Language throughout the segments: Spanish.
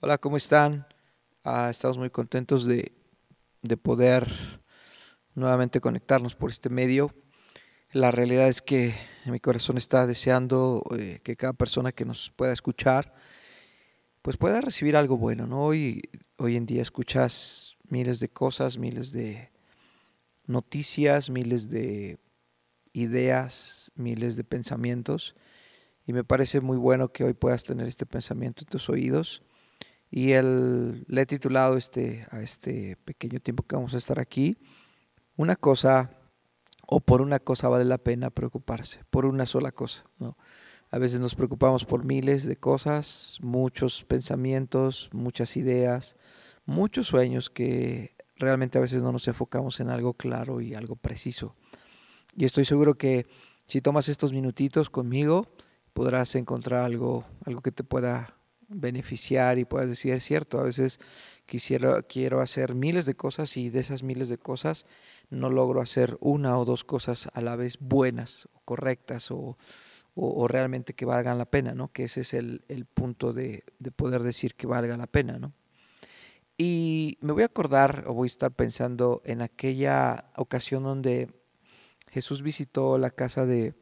Hola, ¿cómo están? Ah, estamos muy contentos de, de, poder nuevamente conectarnos por este medio. La realidad es que mi corazón está deseando eh, que cada persona que nos pueda escuchar pues pueda recibir algo bueno, ¿no? Hoy, hoy en día escuchas miles de cosas, miles de noticias, miles de ideas, miles de pensamientos y me parece muy bueno que hoy puedas tener este pensamiento en tus oídos y él, le he titulado este, a este pequeño tiempo que vamos a estar aquí, una cosa o por una cosa vale la pena preocuparse, por una sola cosa. ¿no? A veces nos preocupamos por miles de cosas, muchos pensamientos, muchas ideas, muchos sueños que realmente a veces no nos enfocamos en algo claro y algo preciso. Y estoy seguro que si tomas estos minutitos conmigo, podrás encontrar algo, algo que te pueda beneficiar y puedas decir, es cierto, a veces quisiera, quiero hacer miles de cosas y de esas miles de cosas no logro hacer una o dos cosas a la vez buenas o correctas o, o, realmente que valgan la pena, ¿no? Que ese es el, el punto de, de, poder decir que valga la pena, ¿no? Y me voy a acordar o voy a estar pensando en aquella ocasión donde Jesús visitó la casa de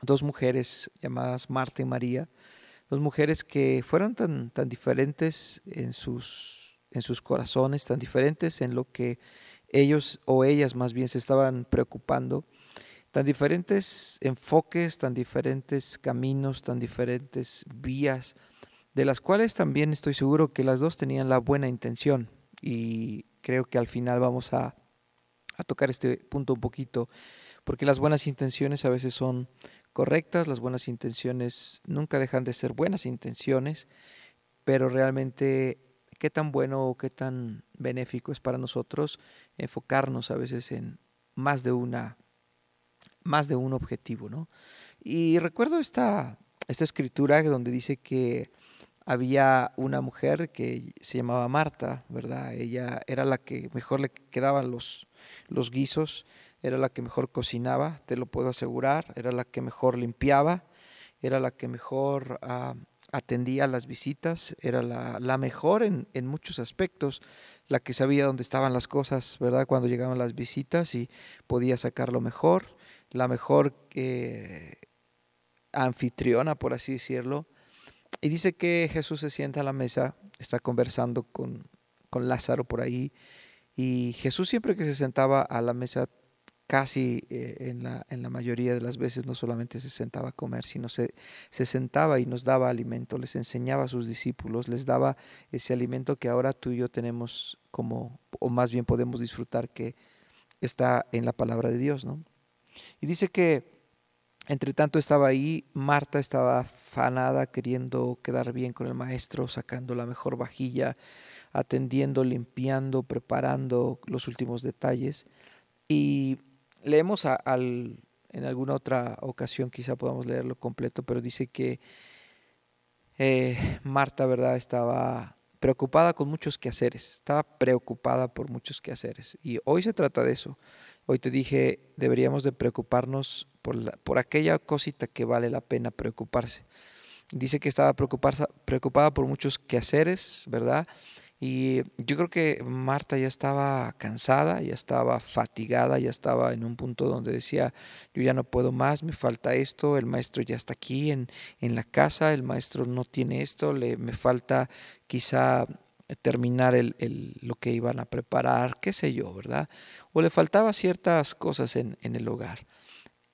dos mujeres llamadas Marta y María, dos mujeres que fueron tan, tan diferentes en sus, en sus corazones, tan diferentes en lo que ellos o ellas más bien se estaban preocupando, tan diferentes enfoques, tan diferentes caminos, tan diferentes vías, de las cuales también estoy seguro que las dos tenían la buena intención. Y creo que al final vamos a, a tocar este punto un poquito, porque las buenas intenciones a veces son correctas, las buenas intenciones nunca dejan de ser buenas intenciones, pero realmente qué tan bueno o qué tan benéfico es para nosotros enfocarnos a veces en más de una más de un objetivo, ¿no? Y recuerdo esta esta escritura donde dice que había una mujer que se llamaba Marta, ¿verdad? Ella era la que mejor le quedaban los, los guisos era la que mejor cocinaba, te lo puedo asegurar, era la que mejor limpiaba, era la que mejor uh, atendía las visitas, era la, mejor en, en, muchos aspectos, la que sabía dónde estaban las cosas, ¿verdad? Cuando llegaban las visitas y podía sacarlo mejor, la mejor eh, anfitriona, por así decirlo. Y dice que Jesús se sienta a la mesa, está conversando con, con Lázaro por ahí, y Jesús siempre que se sentaba a la mesa casi eh, en, la, en, la, mayoría de las veces no solamente se sentaba a comer, sino se, se sentaba y nos daba alimento, les enseñaba a sus discípulos, les daba ese alimento que ahora tú y yo tenemos como, o más bien podemos disfrutar que está en la palabra de Dios, ¿no? Y dice que entre tanto estaba ahí, Marta estaba afanada, queriendo quedar bien con el maestro, sacando la mejor vajilla, atendiendo, limpiando, preparando los últimos detalles. Y leemos al, en alguna otra ocasión, quizá podamos leerlo completo, pero dice que eh, Marta, ¿verdad?, estaba preocupada con muchos quehaceres, estaba preocupada por muchos quehaceres. Y hoy se trata de eso. Hoy te dije, deberíamos de preocuparnos por, la, por aquella cosita que vale la pena preocuparse. Dice que estaba preocupada por muchos quehaceres, ¿verdad? Y yo creo que Marta ya estaba cansada, ya estaba fatigada, ya estaba en un punto donde decía, yo ya no puedo más, me falta esto, el maestro ya está aquí en, en la casa, el maestro no tiene esto, le, me falta quizá terminar el, el, lo que iban a preparar, qué sé yo, ¿verdad? O le faltaba ciertas cosas en, en el hogar.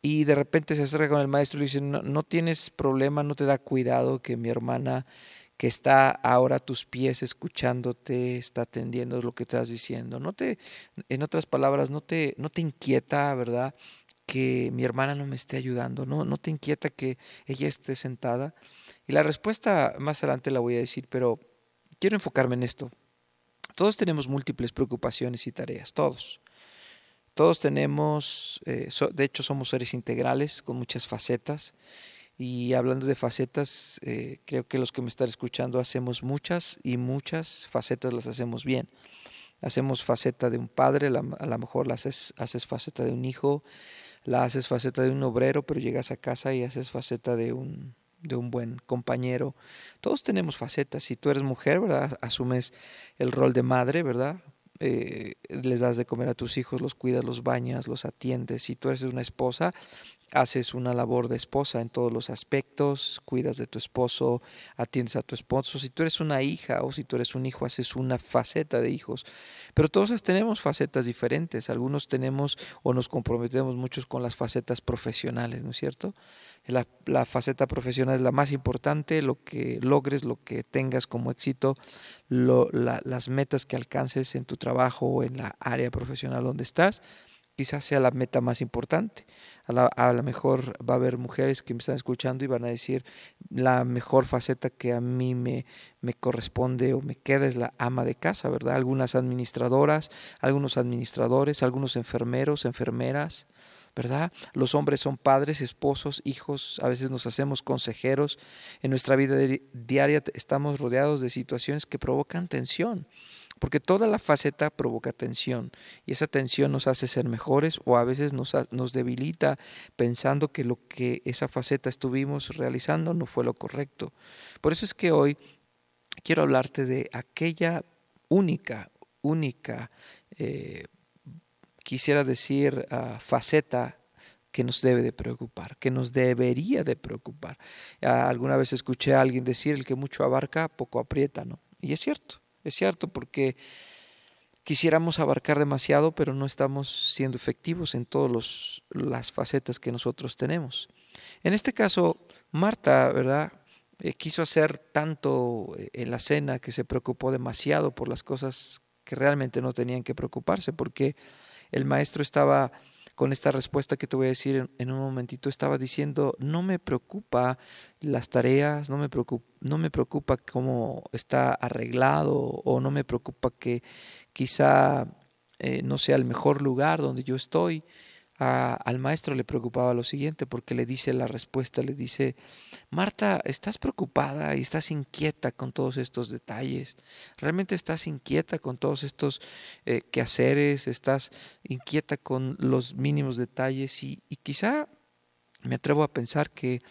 Y de repente se acerca con el maestro y le dice, no, no tienes problema, no te da cuidado que mi hermana que está ahora a tus pies escuchándote, está atendiendo lo que estás diciendo. No te, en otras palabras, no te, no te inquieta, ¿verdad? Que mi hermana no me esté ayudando, no, no te inquieta que ella esté sentada. Y la respuesta más adelante la voy a decir, pero quiero enfocarme en esto. Todos tenemos múltiples preocupaciones y tareas, todos. Todos tenemos, eh, de hecho somos seres integrales con muchas facetas y hablando de facetas, eh, creo que los que me están escuchando hacemos muchas y muchas facetas las hacemos bien. Hacemos faceta de un padre, a lo mejor la haces, haces faceta de un hijo, la haces faceta de un obrero, pero llegas a casa y haces faceta de un, de un buen compañero. Todos tenemos facetas. Si tú eres mujer, ¿verdad? Asumes el rol de madre, ¿verdad? Eh, les das de comer a tus hijos, los cuidas, los bañas, los atiendes. Si tú eres una esposa, haces una labor de esposa en todos los aspectos, cuidas de tu esposo, atiendes a tu esposo. Si tú eres una hija o si tú eres un hijo, haces una faceta de hijos. Pero todos tenemos facetas diferentes. Algunos tenemos o nos comprometemos muchos con las facetas profesionales, ¿no es cierto? La, faceta profesional es la más importante, lo que logres, lo que tengas como éxito, las metas que alcances en tu trabajo o en la área profesional donde estás quizás sea la meta más importante. A lo mejor va a haber mujeres que me están escuchando y van a decir, la mejor faceta que a mí me, me corresponde o me queda es la ama de casa, ¿verdad? Algunas administradoras, algunos administradores, algunos enfermeros, enfermeras, ¿verdad? Los hombres son padres, esposos, hijos, a veces nos hacemos consejeros. En nuestra vida diaria estamos rodeados de situaciones que provocan tensión porque toda la faceta provoca tensión y esa tensión nos hace ser mejores o a veces nos, nos, debilita pensando que lo que esa faceta estuvimos realizando no fue lo correcto. Por eso es que hoy quiero hablarte de aquella única, única, eh, quisiera decir, uh, faceta que nos debe de preocupar, que nos debería de preocupar. Uh, alguna vez escuché a alguien decir, el que mucho abarca, poco aprieta, ¿no? Y es cierto. Es cierto, porque quisiéramos abarcar demasiado, pero no estamos siendo efectivos en todas las facetas que nosotros tenemos. En este caso, Marta, ¿verdad? Eh, quiso hacer tanto eh, en la cena que se preocupó demasiado por las cosas que realmente no tenían que preocuparse, porque el maestro estaba con esta respuesta que te voy a decir en, un momentito, estaba diciendo, no me preocupa las tareas, no me preocupa, no me preocupa cómo está arreglado o no me preocupa que quizá eh, no sea el mejor lugar donde yo estoy, al maestro le preocupaba lo siguiente porque le dice la respuesta, le dice, Marta, estás preocupada y estás inquieta con todos estos detalles, realmente estás inquieta con todos estos eh, quehaceres, estás inquieta con los mínimos detalles y, y quizá me atrevo a pensar que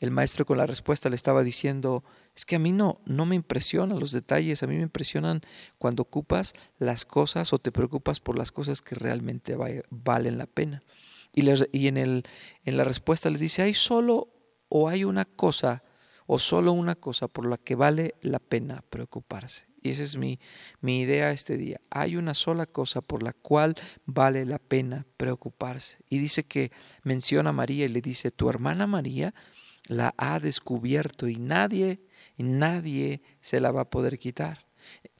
el maestro con la respuesta le estaba diciendo, es que a mí no, no me impresionan los detalles, a mí me impresionan cuando ocupas las cosas o te preocupas por las cosas que realmente valen la pena. Y, y en, el, en la respuesta les dice, hay solo o hay una cosa o solo una cosa por la que vale la pena preocuparse. Y esa es mi, mi idea este día. Hay una sola cosa por la cual vale la pena preocuparse. Y dice que menciona a María y le dice, tu hermana María la ha descubierto y nadie nadie se la va a poder quitar.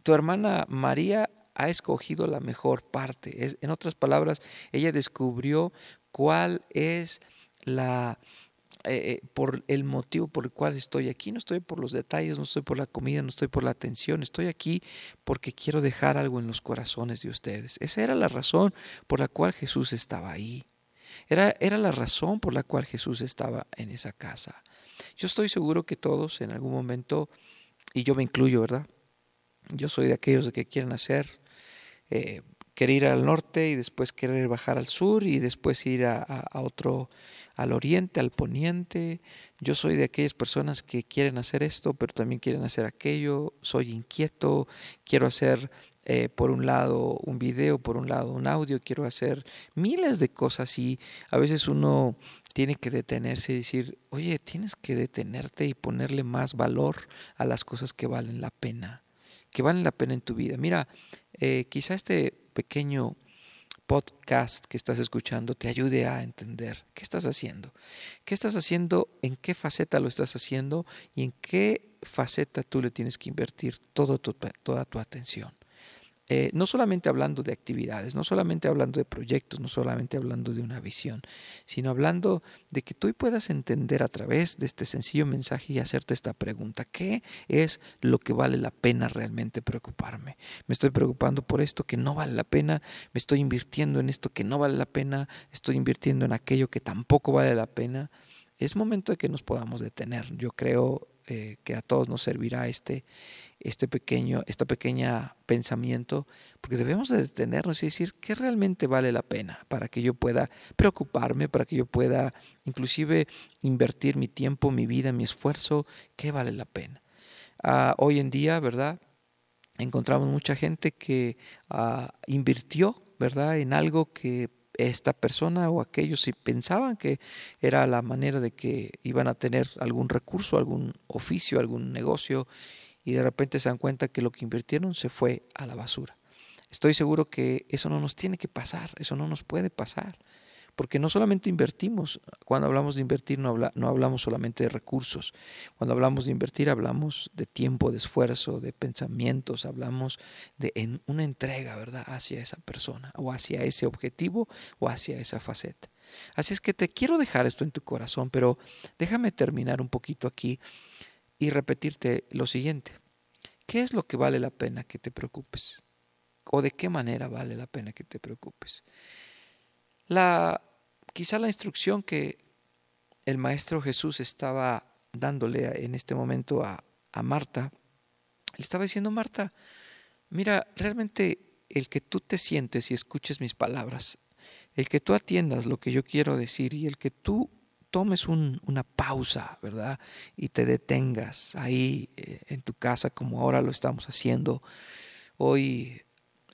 Tu hermana María ha escogido la mejor parte. Es, en otras palabras, ella descubrió cuál es la eh, eh, por el motivo por el cual estoy aquí. No estoy por los detalles, no estoy por la comida, no estoy por la atención. Estoy aquí porque quiero dejar algo en los corazones de ustedes. Esa era la razón por la cual Jesús estaba ahí. Era, era la razón por la cual Jesús estaba en esa casa. Yo estoy seguro que todos en algún momento, y yo me incluyo, ¿verdad? Yo soy de aquellos que quieren hacer, eh, querer ir al norte y después querer bajar al sur y después ir a, otro, al oriente, al poniente. Yo soy de aquellas personas que quieren hacer esto, pero también quieren hacer aquello. Soy inquieto, quiero hacer eh, por un lado un video, por un lado un audio, quiero hacer miles de cosas y a veces uno tiene que detenerse y decir, oye, tienes que detenerte y ponerle más valor a las cosas que valen la pena, que valen la pena en tu vida. Mira, eh, quizá este pequeño podcast que estás escuchando te ayude a entender qué estás haciendo, qué estás haciendo, en qué faceta lo estás haciendo y en qué faceta tú le tienes que invertir todo toda tu atención. Eh, no solamente hablando de actividades, no solamente hablando de proyectos, no solamente hablando de una visión, sino hablando de que tú puedas entender a través de este sencillo mensaje y hacerte esta pregunta, ¿qué es lo que vale la pena realmente preocuparme? Me estoy preocupando por esto que no vale la pena, me estoy invirtiendo en esto que no vale la pena, estoy invirtiendo en aquello que tampoco vale la pena. Es momento de que nos podamos detener. Yo creo eh, que a todos nos servirá este, este pequeño, esta pequeña pensamiento, porque debemos de detenernos y decir qué realmente vale la pena para que yo pueda preocuparme, para que yo pueda inclusive invertir mi tiempo, mi vida, mi esfuerzo, qué vale la pena. Ah, hoy en día, ¿verdad? Encontramos mucha gente que ah, invirtió, ¿verdad? En algo que esta persona o aquellos pensaban que era la manera de que iban a tener algún recurso, algún oficio, algún negocio y de repente se dan cuenta que lo que invirtieron se fue a la basura. Estoy seguro que eso no nos tiene que pasar, eso no nos puede pasar, porque no solamente invertimos, cuando hablamos de invertir no, no hablamos solamente de recursos, cuando hablamos de invertir hablamos de tiempo, de esfuerzo, de pensamientos, hablamos de en una entrega, ¿verdad?, hacia esa persona o hacia ese objetivo o hacia esa faceta. Así es que te quiero dejar esto en tu corazón, pero déjame terminar un poquito aquí y repetirte lo siguiente. ¿Qué es lo que vale la pena que te preocupes? ¿O de qué manera vale la pena que te preocupes? La, quizá la instrucción que el Maestro Jesús estaba dándole en este momento a, a Marta, le estaba diciendo, Marta, mira, realmente el que tú te sientes y escuches mis palabras, el que tú atiendas lo que yo quiero decir y el que tú tomes una pausa, ¿verdad? Y te detengas ahí eh, en tu casa como ahora lo estamos haciendo. Hoy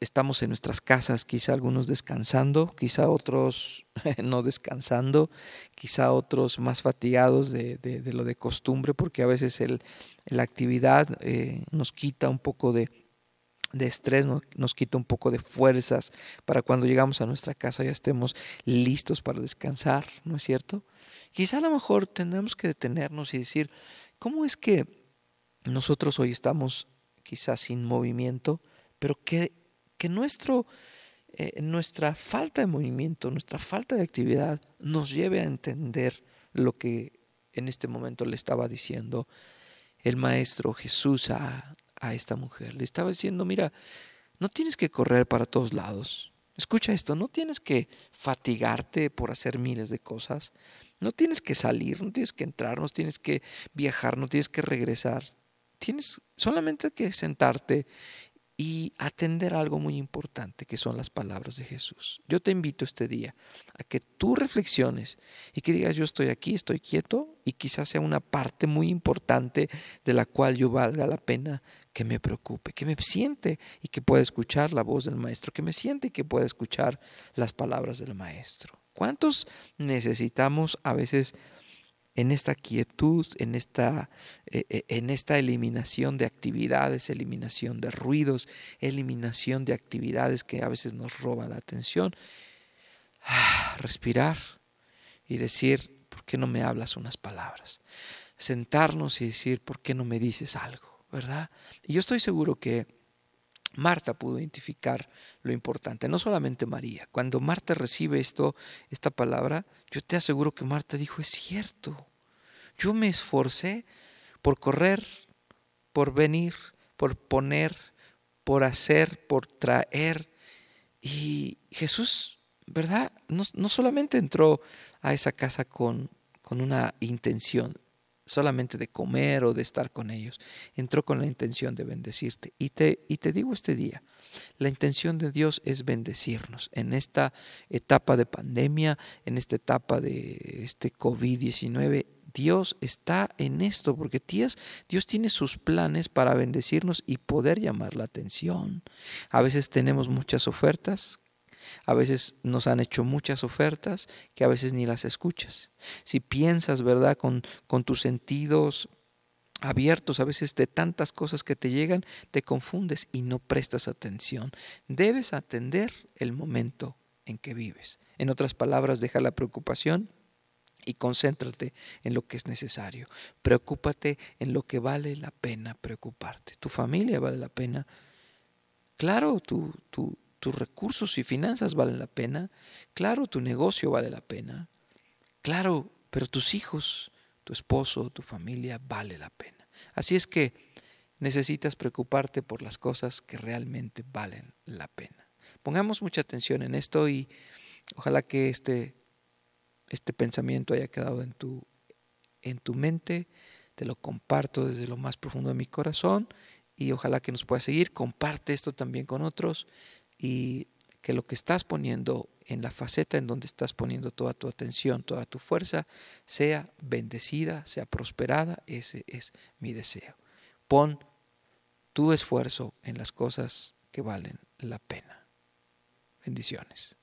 estamos en nuestras casas, quizá algunos descansando, quizá otros no descansando, quizá otros más fatigados de, lo de costumbre, porque a veces el, la actividad eh, nos quita un poco de, de estrés, nos, quita un poco de fuerzas para cuando llegamos a nuestra casa ya estemos listos para descansar, ¿no es cierto? Quizá a lo mejor tendremos que detenernos y decir, ¿cómo es que nosotros hoy estamos quizás sin movimiento, pero que, que nuestro, eh, nuestra falta de movimiento, nuestra falta de actividad nos lleve a entender lo que en este momento le estaba diciendo el Maestro Jesús a, a esta mujer. Le estaba diciendo, mira, no tienes que correr para todos lados. Escucha esto, no tienes que fatigarte por hacer miles de cosas. No tienes que salir, no tienes que entrar, no tienes que viajar, no tienes que regresar. Tienes solamente que sentarte y atender algo muy importante que son las palabras de Jesús. Yo te invito este día a que tú reflexiones y que digas yo estoy aquí, estoy quieto y quizás sea una parte muy importante de la cual yo valga la pena que me preocupe, que me siente y que pueda escuchar la voz del maestro, que me siente y que pueda escuchar las palabras del maestro. ¿Cuántos necesitamos a veces en esta quietud, en esta, eh, eh, en esta eliminación de actividades, eliminación de ruidos, eliminación de actividades que a veces nos roban la atención? Ah, respirar y decir, ¿por qué no me hablas unas palabras? Sentarnos y decir, ¿por qué no me dices algo? ¿Verdad? Y yo estoy seguro que Marta pudo identificar lo importante, no solamente María. Cuando Marta recibe esto, esta palabra, yo te aseguro que Marta dijo, es cierto, yo me esforcé por correr, por venir, por poner, por hacer, por traer. Y Jesús, ¿verdad? No, no solamente entró a esa casa con, con una intención, solamente de comer o de estar con ellos. Entró con la intención de bendecirte. Y te, y te digo este día, la intención de Dios es bendecirnos en esta etapa de pandemia, en esta etapa de este COVID-19. Dios está en esto porque Dios, Dios tiene sus planes para bendecirnos y poder llamar la atención. A veces tenemos muchas ofertas a veces nos han hecho muchas ofertas que a veces ni las escuchas. Si piensas, ¿verdad?, con, con tus sentidos abiertos a veces de tantas cosas que te llegan, te confundes y no prestas atención. Debes atender el momento en que vives. En otras palabras, deja la preocupación y concéntrate en lo que es necesario. Preocúpate en lo que vale la pena preocuparte. Tu familia vale la pena. Claro, tu, tu, tus recursos y finanzas valen la pena, claro, tu negocio vale la pena, claro, pero tus hijos, tu esposo, tu familia vale la pena. Así es que necesitas preocuparte por las cosas que realmente valen la pena. Pongamos mucha atención en esto y ojalá que este, este pensamiento haya quedado en tu, en tu mente te lo comparto desde lo más profundo de mi corazón y ojalá que nos puedas seguir. Comparte esto también con otros y que lo que estás poniendo en la faceta en donde estás poniendo toda tu atención, toda tu fuerza, sea bendecida, sea prosperada. Ese es mi deseo. Pon tu esfuerzo en las cosas que valen la pena. Bendiciones.